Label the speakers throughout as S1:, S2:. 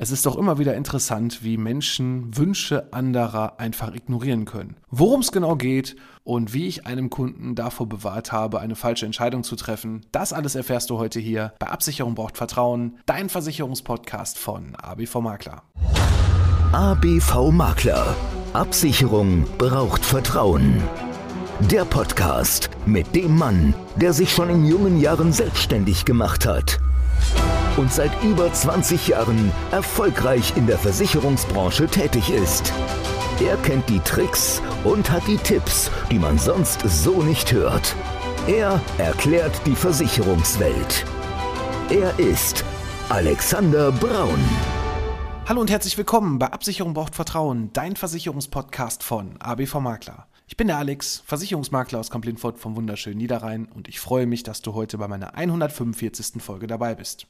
S1: Es ist doch immer wieder interessant, wie Menschen Wünsche anderer einfach ignorieren können. Worum es genau geht und wie ich einem Kunden davor bewahrt habe, eine falsche Entscheidung zu treffen, das alles erfährst du heute hier bei Absicherung braucht Vertrauen, dein Versicherungspodcast von ABV Makler.
S2: ABV Makler. Absicherung braucht Vertrauen. Der Podcast mit dem Mann, der sich schon in jungen Jahren selbstständig gemacht hat und seit über 20 Jahren erfolgreich in der Versicherungsbranche tätig ist. Er kennt die Tricks und hat die Tipps, die man sonst so nicht hört. Er erklärt die Versicherungswelt. Er ist Alexander Braun.
S1: Hallo und herzlich willkommen bei Absicherung braucht Vertrauen, dein Versicherungspodcast von ABV Makler. Ich bin der Alex, Versicherungsmakler aus Kamp-Lindfort vom wunderschönen Niederrhein und ich freue mich, dass du heute bei meiner 145. Folge dabei bist.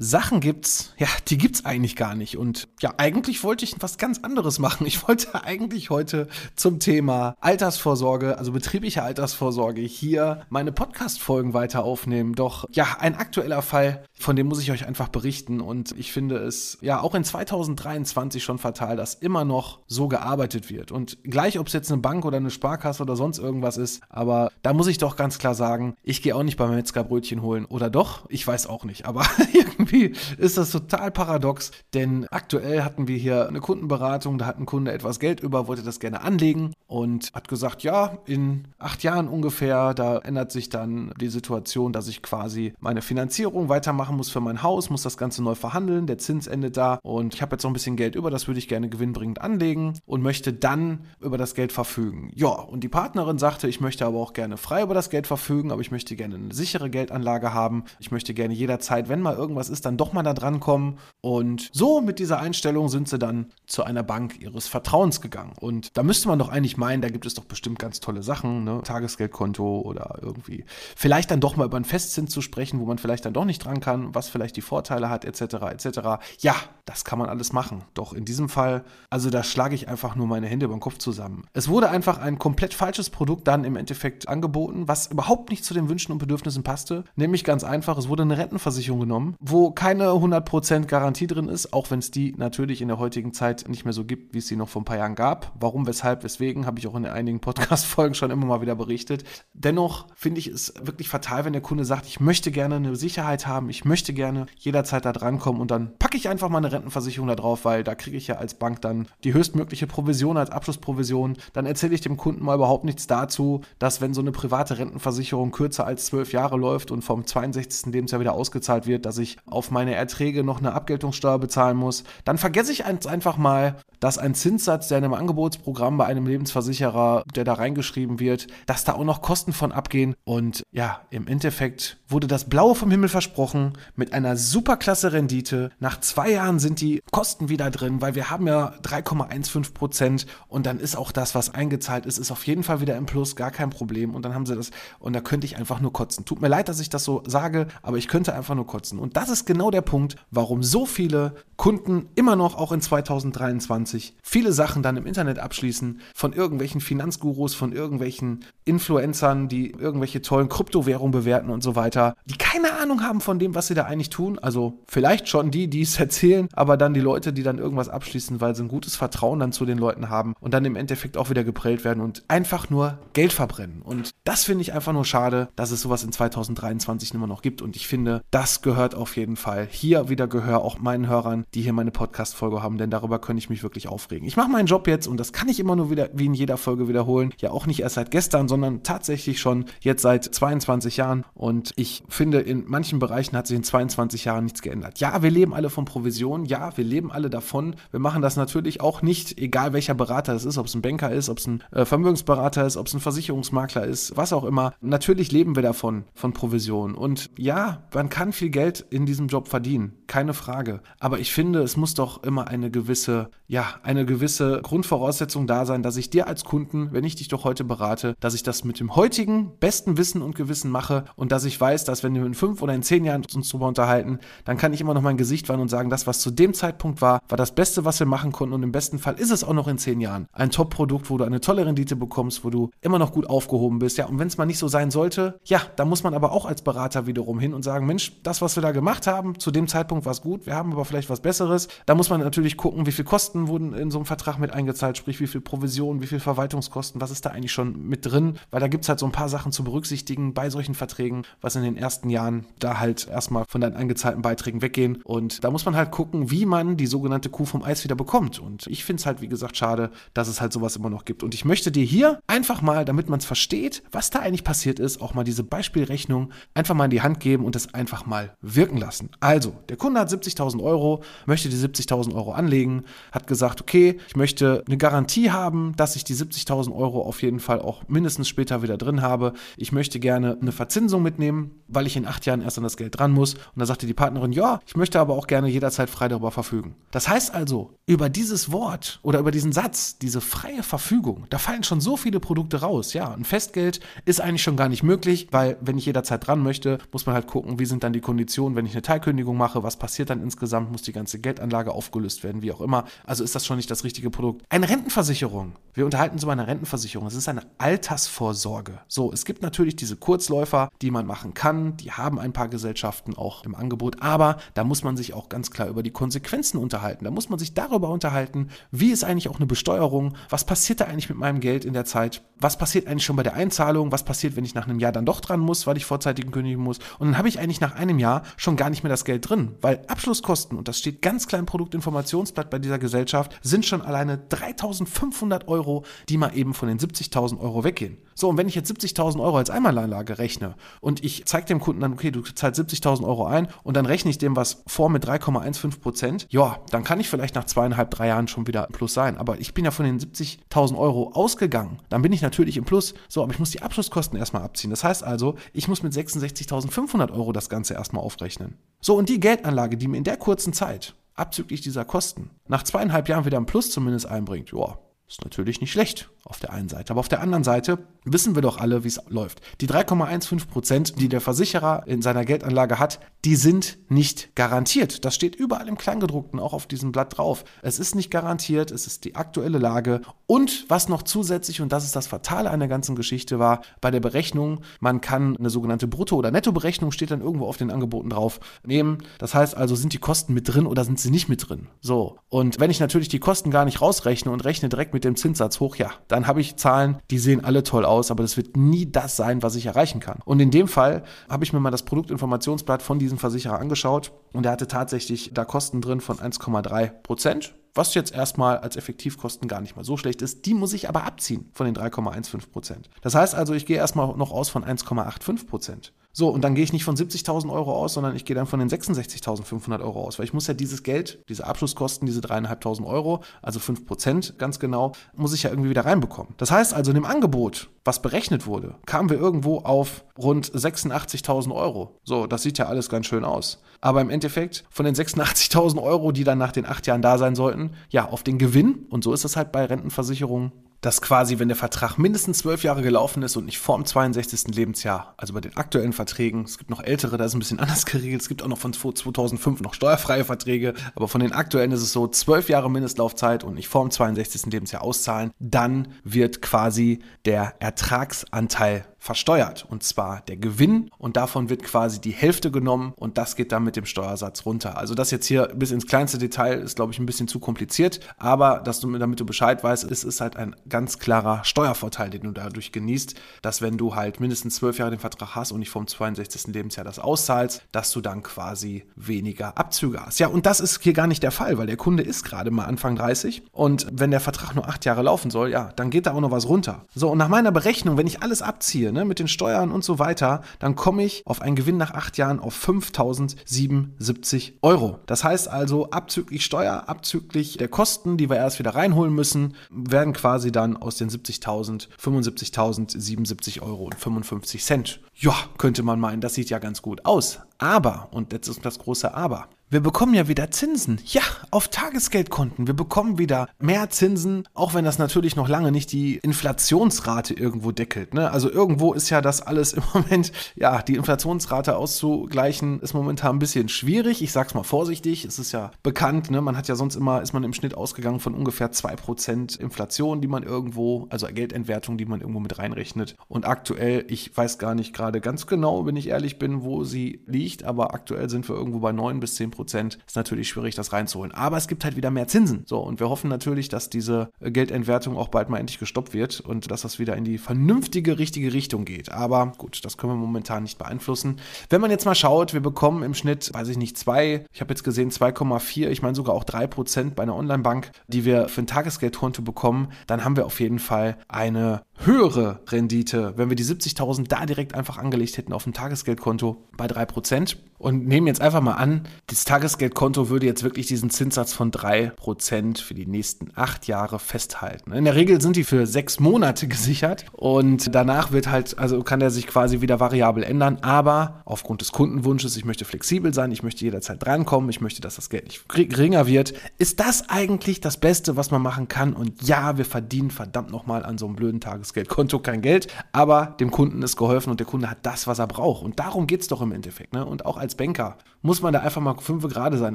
S1: Sachen gibt's, ja, die gibt's eigentlich gar nicht. Und ja, eigentlich wollte ich was ganz anderes machen. Ich wollte eigentlich heute zum Thema Altersvorsorge, also betriebliche Altersvorsorge, hier meine Podcast-Folgen weiter aufnehmen. Doch ja, ein aktueller Fall, von dem muss ich euch einfach berichten. Und ich finde es ja auch in 2023 schon fatal, dass immer noch so gearbeitet wird. Und gleich, ob es jetzt eine Bank oder eine Sparkasse oder sonst irgendwas ist, aber da muss ich doch ganz klar sagen, ich gehe auch nicht beim Metzger Brötchen holen. Oder doch? Ich weiß auch nicht. Aber irgendwie irgendwie ist das total paradox, denn aktuell hatten wir hier eine Kundenberatung, da hat ein Kunde etwas Geld über, wollte das gerne anlegen und hat gesagt, ja, in acht Jahren ungefähr, da ändert sich dann die Situation, dass ich quasi meine Finanzierung weitermachen muss für mein Haus, muss das Ganze neu verhandeln, der Zins endet da und ich habe jetzt noch ein bisschen Geld über, das würde ich gerne gewinnbringend anlegen und möchte dann über das Geld verfügen. Ja, und die Partnerin sagte, ich möchte aber auch gerne frei über das Geld verfügen, aber ich möchte gerne eine sichere Geldanlage haben. Ich möchte gerne jederzeit, wenn mal irgendwas ist, ist, dann doch mal da dran kommen. Und so mit dieser Einstellung sind sie dann zu einer Bank ihres Vertrauens gegangen. Und da müsste man doch eigentlich meinen, da gibt es doch bestimmt ganz tolle Sachen, ne? Tagesgeldkonto oder irgendwie. Vielleicht dann doch mal über einen Festzins zu sprechen, wo man vielleicht dann doch nicht dran kann, was vielleicht die Vorteile hat, etc. etc. Ja, das kann man alles machen. Doch in diesem Fall, also da schlage ich einfach nur meine Hände über den Kopf zusammen. Es wurde einfach ein komplett falsches Produkt dann im Endeffekt angeboten, was überhaupt nicht zu den Wünschen und Bedürfnissen passte. Nämlich ganz einfach, es wurde eine Rentenversicherung genommen, wo keine 100% Garantie drin ist, auch wenn es die natürlich in der heutigen Zeit nicht mehr so gibt, wie es sie noch vor ein paar Jahren gab. Warum, weshalb, weswegen, habe ich auch in einigen Podcast-Folgen schon immer mal wieder berichtet. Dennoch finde ich es wirklich fatal, wenn der Kunde sagt, ich möchte gerne eine Sicherheit haben, ich möchte gerne jederzeit da drankommen und dann packe ich einfach mal eine Rentenversicherung da drauf, weil da kriege ich ja als Bank dann die höchstmögliche Provision als Abschlussprovision. Dann erzähle ich dem Kunden mal überhaupt nichts dazu, dass wenn so eine private Rentenversicherung kürzer als zwölf Jahre läuft und vom 62. Lebensjahr wieder ausgezahlt wird, dass ich auf meine Erträge noch eine Abgeltungssteuer bezahlen muss, dann vergesse ich einfach mal, dass ein Zinssatz, der in einem Angebotsprogramm bei einem Lebensversicherer, der da reingeschrieben wird, dass da auch noch Kosten von abgehen. Und ja, im Endeffekt wurde das Blaue vom Himmel versprochen mit einer superklasse Rendite. Nach zwei Jahren sind die Kosten wieder drin, weil wir haben ja 3,15 Prozent und dann ist auch das, was eingezahlt ist, ist auf jeden Fall wieder im Plus, gar kein Problem. Und dann haben sie das und da könnte ich einfach nur kotzen. Tut mir leid, dass ich das so sage, aber ich könnte einfach nur kotzen. Und das ist genau der Punkt, warum so viele Kunden immer noch auch in 2023 viele Sachen dann im Internet abschließen von irgendwelchen Finanzgurus, von irgendwelchen Influencern, die irgendwelche tollen Kryptowährungen bewerten und so weiter, die keine Ahnung haben von dem, was sie da eigentlich tun. Also vielleicht schon die, die es erzählen, aber dann die Leute, die dann irgendwas abschließen, weil sie ein gutes Vertrauen dann zu den Leuten haben und dann im Endeffekt auch wieder geprellt werden und einfach nur Geld verbrennen. Und das finde ich einfach nur schade, dass es sowas in 2023 immer noch gibt. Und ich finde, das gehört auf jeden Fall hier wieder Gehör auch meinen Hörern, die hier meine Podcast-Folge haben, denn darüber könnte ich mich wirklich aufregen. Ich mache meinen Job jetzt und das kann ich immer nur wieder, wie in jeder Folge wiederholen, ja auch nicht erst seit gestern, sondern tatsächlich schon jetzt seit 22 Jahren und ich finde, in manchen Bereichen hat sich in 22 Jahren nichts geändert. Ja, wir leben alle von Provisionen, ja, wir leben alle davon. Wir machen das natürlich auch nicht, egal welcher Berater es ist, ob es ein Banker ist, ob es ein äh, Vermögensberater ist, ob es ein Versicherungsmakler ist, was auch immer. Natürlich leben wir davon, von Provisionen. Und ja, man kann viel Geld in diesem Job verdienen, keine Frage. Aber ich finde, es muss doch immer eine gewisse, ja, eine gewisse Grundvoraussetzung da sein, dass ich dir als Kunden, wenn ich dich doch heute berate, dass ich das mit dem heutigen besten Wissen und Gewissen mache und dass ich weiß, dass wenn wir in fünf oder in zehn Jahren uns darüber unterhalten, dann kann ich immer noch mein Gesicht wahren und sagen, das, was zu dem Zeitpunkt war, war das Beste, was wir machen konnten und im besten Fall ist es auch noch in zehn Jahren ein Top-Produkt, wo du eine tolle Rendite bekommst, wo du immer noch gut aufgehoben bist. Ja, und wenn es mal nicht so sein sollte, ja, da muss man aber auch als Berater wiederum hin und sagen, Mensch, das, was wir da gemacht haben, zu dem Zeitpunkt war es gut, wir haben aber vielleicht was Besseres. Da muss man natürlich gucken, wie viel Kosten wurden in so einem Vertrag mit eingezahlt, sprich wie viel Provision, wie viel Verwaltungskosten, was ist da eigentlich schon mit drin, weil da gibt es halt so ein paar Sachen zu berücksichtigen bei solchen Verträgen, was in den ersten Jahren da halt erstmal von deinen eingezahlten Beiträgen weggehen. Und da muss man halt gucken, wie man die sogenannte Kuh vom Eis wieder bekommt. Und ich finde es halt, wie gesagt, schade, dass es halt sowas immer noch gibt. Und ich möchte dir hier einfach mal, damit man es versteht, was da eigentlich passiert ist, auch mal diese Beispielrechnung einfach mal in die Hand geben und das einfach mal wirken lassen. Also, der Kunde hat 70.000 Euro, möchte die 70.000 Euro anlegen, hat gesagt, okay, ich möchte eine Garantie haben, dass ich die 70.000 Euro auf jeden Fall auch mindestens später wieder drin habe. Ich möchte gerne eine Verzinsung mitnehmen, weil ich in acht Jahren erst an das Geld dran muss. Und da sagte die Partnerin, ja, ich möchte aber auch gerne jederzeit frei darüber verfügen. Das heißt also, über dieses Wort oder über diesen Satz, diese freie Verfügung, da fallen schon so viele Produkte raus. Ja, ein Festgeld ist eigentlich schon gar nicht möglich, weil wenn ich jederzeit dran möchte, muss man halt gucken, wie sind dann die Konditionen, wenn ich eine Teilkündigung mache, was passiert dann insgesamt, muss die ganze Geldanlage aufgelöst werden, wie auch immer. Also ist das schon nicht das richtige Produkt. Eine Rentenversicherung. Wir unterhalten uns über eine Rentenversicherung. Es ist eine Altersvorsorge. So, es gibt natürlich diese Kurzläufer, die man machen kann. Die haben ein paar Gesellschaften auch im Angebot. Aber da muss man sich auch ganz klar über die Konsequenzen unterhalten. Da muss man sich darüber unterhalten, wie ist eigentlich auch eine Besteuerung? Was passiert da eigentlich mit meinem Geld in der Zeit? Was passiert eigentlich schon bei der Einzahlung? Was passiert, wenn ich nach einem Jahr dann doch dran muss, weil ich vorzeitig kündigen muss? Und dann habe ich eigentlich nach einem Jahr schon gar nicht mehr das Geld drin, weil Abschlusskosten, und das steht ganz klein im Produktinformationsblatt bei dieser Gesellschaft, sind schon alleine 3500 Euro, die mal eben von den 70.000 Euro weggehen. So, und wenn ich jetzt 70.000 Euro als Einmalanlage rechne und ich zeige dem Kunden dann, okay, du zahlst 70.000 Euro ein und dann rechne ich dem was vor mit 3,15 Prozent, ja, dann kann ich vielleicht nach zweieinhalb, drei Jahren schon wieder im Plus sein. Aber ich bin ja von den 70.000 Euro ausgegangen. Dann bin ich natürlich im Plus. So, aber ich muss die Abschlusskosten erstmal abziehen. Das heißt also, ich muss mit 66.500 Euro das Ganze erstmal aufrechnen. So, und die Geldanlage, die mir in der kurzen Zeit abzüglich dieser Kosten nach zweieinhalb Jahren wieder im Plus zumindest einbringt, ja, ist natürlich nicht schlecht auf der einen Seite. Aber auf der anderen Seite wissen wir doch alle, wie es läuft. Die 3,15 Prozent, die der Versicherer in seiner Geldanlage hat, die sind nicht garantiert. Das steht überall im Kleingedruckten, auch auf diesem Blatt drauf. Es ist nicht garantiert, es ist die aktuelle Lage. Und was noch zusätzlich, und das ist das Fatale an der ganzen Geschichte war, bei der Berechnung, man kann eine sogenannte Brutto- oder Nettoberechnung, steht dann irgendwo auf den Angeboten drauf, nehmen. Das heißt also, sind die Kosten mit drin oder sind sie nicht mit drin? So. Und wenn ich natürlich die Kosten gar nicht rausrechne und rechne direkt mit mit dem Zinssatz hoch, ja, dann habe ich Zahlen, die sehen alle toll aus, aber das wird nie das sein, was ich erreichen kann. Und in dem Fall habe ich mir mal das Produktinformationsblatt von diesem Versicherer angeschaut und der hatte tatsächlich da Kosten drin von 1,3 Prozent was jetzt erstmal als Effektivkosten gar nicht mal so schlecht ist. Die muss ich aber abziehen von den 3,15 Prozent. Das heißt also, ich gehe erstmal noch aus von 1,85 Prozent. So, und dann gehe ich nicht von 70.000 Euro aus, sondern ich gehe dann von den 66.500 Euro aus, weil ich muss ja dieses Geld, diese Abschlusskosten, diese 3.500 Euro, also 5 Prozent ganz genau, muss ich ja irgendwie wieder reinbekommen. Das heißt also, in dem Angebot, was berechnet wurde, kamen wir irgendwo auf rund 86.000 Euro. So, das sieht ja alles ganz schön aus. Aber im Endeffekt, von den 86.000 Euro, die dann nach den acht Jahren da sein sollten, ja, auf den Gewinn, und so ist es halt bei Rentenversicherungen, dass quasi, wenn der Vertrag mindestens zwölf Jahre gelaufen ist und nicht vor dem 62. Lebensjahr, also bei den aktuellen Verträgen, es gibt noch ältere, da ist ein bisschen anders geregelt, es gibt auch noch von 2005 noch steuerfreie Verträge, aber von den aktuellen ist es so, zwölf Jahre Mindestlaufzeit und nicht vor dem 62. Lebensjahr auszahlen, dann wird quasi der Ertragsanteil versteuert. Und zwar der Gewinn und davon wird quasi die Hälfte genommen und das geht dann mit dem Steuersatz runter. Also das jetzt hier bis ins kleinste Detail ist, glaube ich, ein bisschen zu kompliziert, aber dass du, damit du Bescheid weißt, es ist halt ein ganz klarer Steuervorteil, den du dadurch genießt, dass wenn du halt mindestens zwölf Jahre den Vertrag hast und nicht vom 62. Lebensjahr das auszahlst, dass du dann quasi weniger Abzüge hast. Ja, und das ist hier gar nicht der Fall, weil der Kunde ist gerade mal Anfang 30 und wenn der Vertrag nur acht Jahre laufen soll, ja, dann geht da auch noch was runter. So, und nach meiner Berechnung, wenn ich alles abziehe, ne, mit den Steuern und so weiter, dann komme ich auf einen Gewinn nach acht Jahren auf 5.077 Euro. Das heißt also, abzüglich Steuer, abzüglich der Kosten, die wir erst wieder reinholen müssen, werden quasi dann aus den 70.000 75.077 Euro und 55 Cent. Ja, könnte man meinen, das sieht ja ganz gut aus. Aber, und jetzt ist das große Aber, wir bekommen ja wieder Zinsen. Ja, auf Tagesgeldkonten. Wir bekommen wieder mehr Zinsen, auch wenn das natürlich noch lange nicht die Inflationsrate irgendwo deckelt. Ne? Also irgendwo ist ja das alles im Moment, ja, die Inflationsrate auszugleichen, ist momentan ein bisschen schwierig. Ich sag's mal vorsichtig. Es ist ja bekannt, ne? man hat ja sonst immer, ist man im Schnitt ausgegangen von ungefähr 2% Inflation, die man irgendwo, also Geldentwertung, die man irgendwo mit reinrechnet. Und aktuell, ich weiß gar nicht gerade ganz genau, wenn ich ehrlich bin, wo sie liegt, aber aktuell sind wir irgendwo bei 9 bis 10 Prozent ist natürlich schwierig, das reinzuholen. Aber es gibt halt wieder mehr Zinsen. So, und wir hoffen natürlich, dass diese Geldentwertung auch bald mal endlich gestoppt wird und dass das wieder in die vernünftige, richtige Richtung geht. Aber gut, das können wir momentan nicht beeinflussen. Wenn man jetzt mal schaut, wir bekommen im Schnitt, weiß ich nicht, zwei, ich habe jetzt gesehen 2,4, ich meine sogar auch 3 Prozent bei einer Online-Bank, die wir für ein Tagesgeldkonto bekommen, dann haben wir auf jeden Fall eine höhere Rendite, wenn wir die 70.000 da direkt einfach angelegt hätten auf dem Tagesgeldkonto bei 3% und nehmen jetzt einfach mal an, das Tagesgeldkonto würde jetzt wirklich diesen Zinssatz von 3% für die nächsten acht Jahre festhalten. In der Regel sind die für sechs Monate gesichert und danach wird halt, also kann der sich quasi wieder variabel ändern, aber aufgrund des Kundenwunsches, ich möchte flexibel sein, ich möchte jederzeit drankommen, ich möchte, dass das Geld nicht geringer wird, ist das eigentlich das Beste, was man machen kann und ja, wir verdienen verdammt nochmal an so einem blöden Tagesgeldkonto kein Geld, aber dem Kunden ist geholfen und der Kunde hat das, was er braucht und darum geht es doch im Endeffekt. Ne? Und auch als Banker muss man da einfach mal fünf gerade sein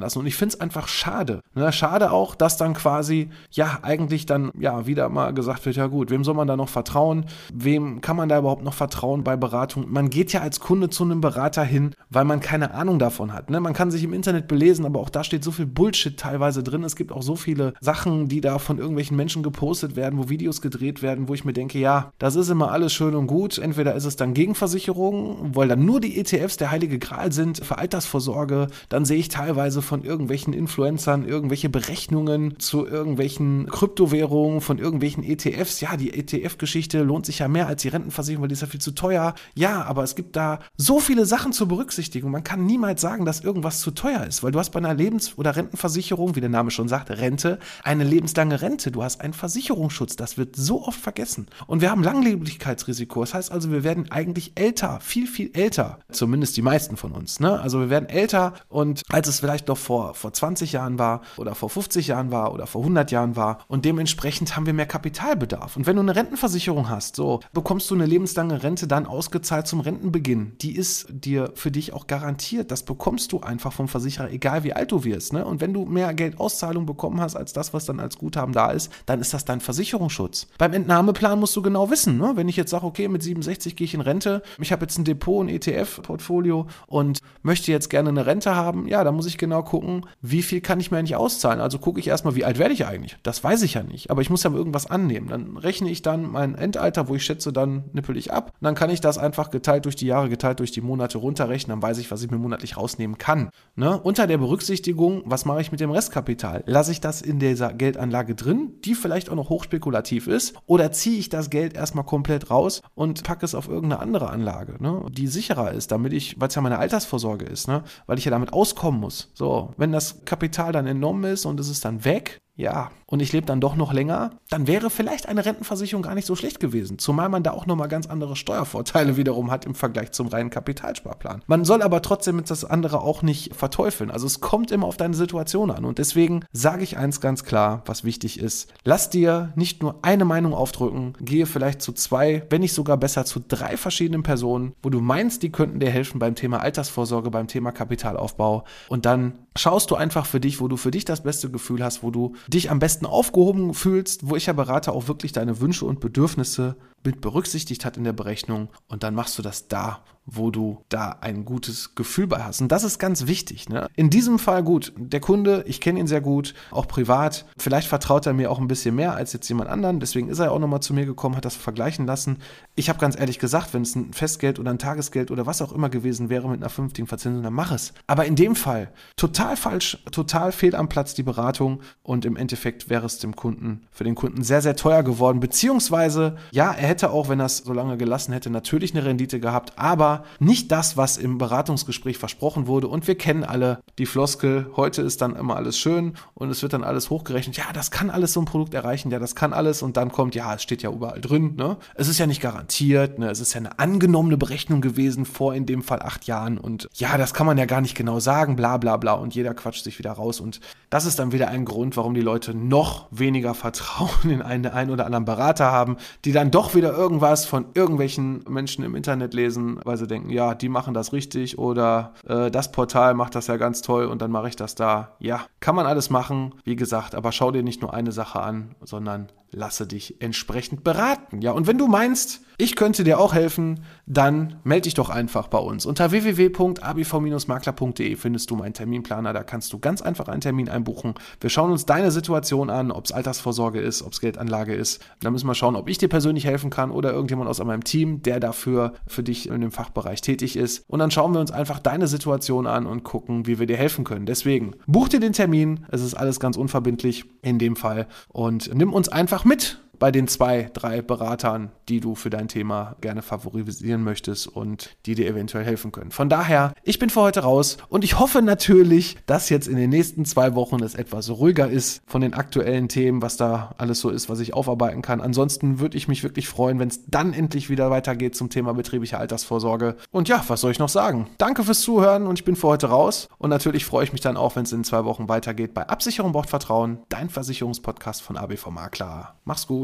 S1: lassen. Und ich finde es einfach schade. Ne? Schade auch, dass dann quasi, ja, eigentlich dann, ja, wieder mal gesagt wird, ja gut, wem soll man da noch vertrauen? Wem kann man da überhaupt noch vertrauen bei Beratung? Man geht ja als Kunde zu einem Berater hin, weil man keine Ahnung davon hat. Ne? Man kann sich im Internet belesen, aber auch da steht so viel Bullshit teilweise drin. Es gibt auch so viele Sachen, die da von irgendwelchen Menschen gepostet werden, wo Videos gedreht werden, wo ich mir denke, ja, das ist immer alles schön und gut. Entweder ist es dann Gegenversicherung, weil dann nur die ETFs der heilige Gral sind für Altersvorsorge. Dann sehe ich teilweise von irgendwelchen Influencern irgendwelche Berechnungen zu irgendwelchen Kryptowährungen, von irgendwelchen ETFs. Ja, die ETF-Geschichte lohnt sich ja mehr als die Rentenversicherung, weil die ist ja viel zu teuer. Ja, aber es gibt da so viele Sachen zu berücksichtigen. Man kann niemals sagen, dass irgendwas zu teuer ist, weil du hast bei einer Lebens- oder Rentenversicherung, wie der Name schon sagt, Rente, eine lebenslange Rente. Du hast einen Versicherungsschutz. Das wird so oft vergessen. Und wir haben Langlebigkeitsrisiko. Das heißt also, wir werden eigentlich älter, viel, viel älter. Zumindest die meisten von uns. Ne? Also wir werden älter und als es vielleicht noch vor, vor 20 Jahren war oder vor 50 Jahren war oder vor 100 Jahren war und dementsprechend haben wir mehr Kapitalbedarf. Und wenn du eine Rentenversicherung hast, so bekommst du eine lebenslange Rente dann ausgezahlt zum Rentenbeginn. Die ist dir für dich auch garantiert. Das bekommst du einfach vom Versicherer, egal wie alt du wirst. Ne? Und wenn du mehr Geldauszahlung bekommen hast als das, was dann als Guthaben da ist, dann ist das dein Versicherungsschutz. Beim Entnahmeplan musst du genau wissen, ne? wenn ich jetzt sage, okay, mit 67 gehe ich in Rente, ich habe jetzt ein Depot, ein ETF-Portfolio und möchte jetzt gerne eine Rente haben, ja, da muss ich genau gucken, wie viel kann ich mir eigentlich auszahlen. Also gucke ich erstmal, wie alt werde ich eigentlich? Das weiß ich ja nicht, aber ich muss ja irgendwas annehmen. Dann rechne ich dann mein Endalter, wo ich schätze, dann nippel ich ab. Und dann kann ich das einfach geteilt durch die Jahre, geteilt durch die Monate runterrechnen, dann weiß ich, was ich mir monatlich rausnehmen kann. Ne? Unter der Berücksichtigung, was mache ich mit dem Restkapital? Lasse ich das in dieser Geldanlage drin, die vielleicht auch noch hochspekulativ ist, oder ziehe ich das Geld erstmal komplett raus und packe es auf irgendeine andere Anlage, ne? die sicherer ist, damit ich, weil es ja meine Altersvorsorge ist, ne? weil ich ja damit auskommen muss. So, wenn das Kapital dann enorm ist und es ist dann weg, ja, und ich lebe dann doch noch länger, dann wäre vielleicht eine Rentenversicherung gar nicht so schlecht gewesen. Zumal man da auch nochmal ganz andere Steuervorteile wiederum hat im Vergleich zum reinen Kapitalsparplan. Man soll aber trotzdem das andere auch nicht verteufeln. Also es kommt immer auf deine Situation an. Und deswegen sage ich eins ganz klar, was wichtig ist. Lass dir nicht nur eine Meinung aufdrücken, gehe vielleicht zu zwei, wenn nicht sogar besser zu drei verschiedenen Personen, wo du meinst, die könnten dir helfen beim Thema Altersvorsorge, beim Thema Kapitalaufbau. Und dann schaust du einfach für dich, wo du für dich das beste Gefühl hast, wo du dich am besten aufgehoben fühlst, wo ich ja berate, auch wirklich deine Wünsche und Bedürfnisse mit berücksichtigt hat in der Berechnung. Und dann machst du das da, wo du da ein gutes Gefühl bei hast. Und das ist ganz wichtig. Ne? In diesem Fall gut, der Kunde, ich kenne ihn sehr gut, auch privat. Vielleicht vertraut er mir auch ein bisschen mehr als jetzt jemand anderen. Deswegen ist er auch nochmal zu mir gekommen, hat das vergleichen lassen. Ich habe ganz ehrlich gesagt, wenn es ein Festgeld oder ein Tagesgeld oder was auch immer gewesen wäre mit einer fünftigen Verzinsung, dann mach es. Aber in dem Fall total falsch, total fehl am Platz die Beratung und im Endeffekt wäre es dem Kunden, für den Kunden sehr, sehr teuer geworden. Beziehungsweise, ja, er hätte auch, wenn er es so lange gelassen hätte, natürlich eine Rendite gehabt, aber nicht das, was im Beratungsgespräch versprochen wurde. Und wir kennen alle die Floskel, heute ist dann immer alles schön und es wird dann alles hochgerechnet. Ja, das kann alles so ein Produkt erreichen, ja, das kann alles. Und dann kommt, ja, es steht ja überall drin. Ne? Es ist ja nicht garantiert, ne? es ist ja eine angenommene Berechnung gewesen vor in dem Fall acht Jahren. Und ja, das kann man ja gar nicht genau sagen, bla bla bla. Und jeder quatscht sich wieder raus. Und das ist dann wieder ein Grund, warum die Leute noch weniger Vertrauen in einen, einen oder anderen Berater haben, die dann doch wieder irgendwas von irgendwelchen Menschen im Internet lesen, weil sie sie denken, ja, die machen das richtig oder äh, das Portal macht das ja ganz toll und dann mache ich das da. Ja, kann man alles machen, wie gesagt, aber schau dir nicht nur eine Sache an, sondern lasse dich entsprechend beraten. Ja, und wenn du meinst, ich könnte dir auch helfen, dann melde dich doch einfach bei uns. Unter www.abv-makler.de findest du meinen Terminplaner. Da kannst du ganz einfach einen Termin einbuchen. Wir schauen uns deine Situation an, ob es Altersvorsorge ist, ob es Geldanlage ist. Da müssen wir schauen, ob ich dir persönlich helfen kann oder irgendjemand aus meinem Team, der dafür für dich in dem Fachbereich tätig ist. Und dann schauen wir uns einfach deine Situation an und gucken, wie wir dir helfen können. Deswegen buch dir den Termin. Es ist alles ganz unverbindlich in dem Fall und nimm uns einfach mit bei den zwei, drei Beratern, die du für dein Thema gerne favorisieren möchtest und die dir eventuell helfen können. Von daher, ich bin für heute raus und ich hoffe natürlich, dass jetzt in den nächsten zwei Wochen es etwas ruhiger ist von den aktuellen Themen, was da alles so ist, was ich aufarbeiten kann. Ansonsten würde ich mich wirklich freuen, wenn es dann endlich wieder weitergeht zum Thema betriebliche Altersvorsorge. Und ja, was soll ich noch sagen? Danke fürs Zuhören und ich bin für heute raus. Und natürlich freue ich mich dann auch, wenn es in zwei Wochen weitergeht bei Absicherung braucht Vertrauen, dein Versicherungspodcast von ABV Makler. Mach's gut